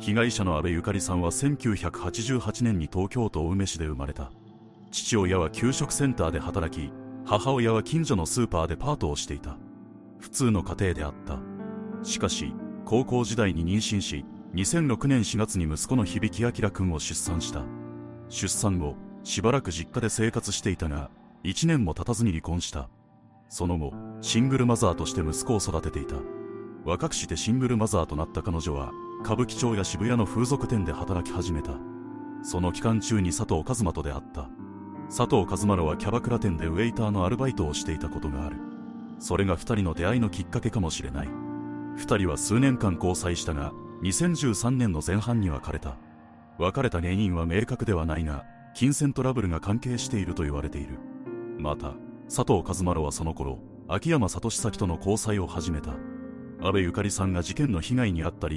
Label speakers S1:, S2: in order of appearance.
S1: 被害者の安倍ゆかりさんは1988年に東京都青梅市で生まれた。父親は給食センターで働き母親は近所のスーパーでパートをしていた。普通の家庭であった。しかし高校時代に妊娠し2006年4月に息子の響明君を出産した。出産後しばらく実家で生活していたが1年も経たずに離婚した。その後シングルマザーとして息子を育てていた。若くしてシングルマザーとなった彼女は歌舞伎町や渋谷の風俗店で働き始めた。その期間中に佐藤一馬と出会った。佐藤一馬はキャバクラ店でウェイターのアルバイトをしていたことがある。それが2人の出会いのきっかけかもしれない。2人は数年間交際したが2013年の前半に別れた。別れた原因は明確ではないが金銭トラブルが関係していると言われている。また佐藤一馬はその頃秋山里咲との交際を始めた。安倍ゆかりさんが事件の被害に遭った理由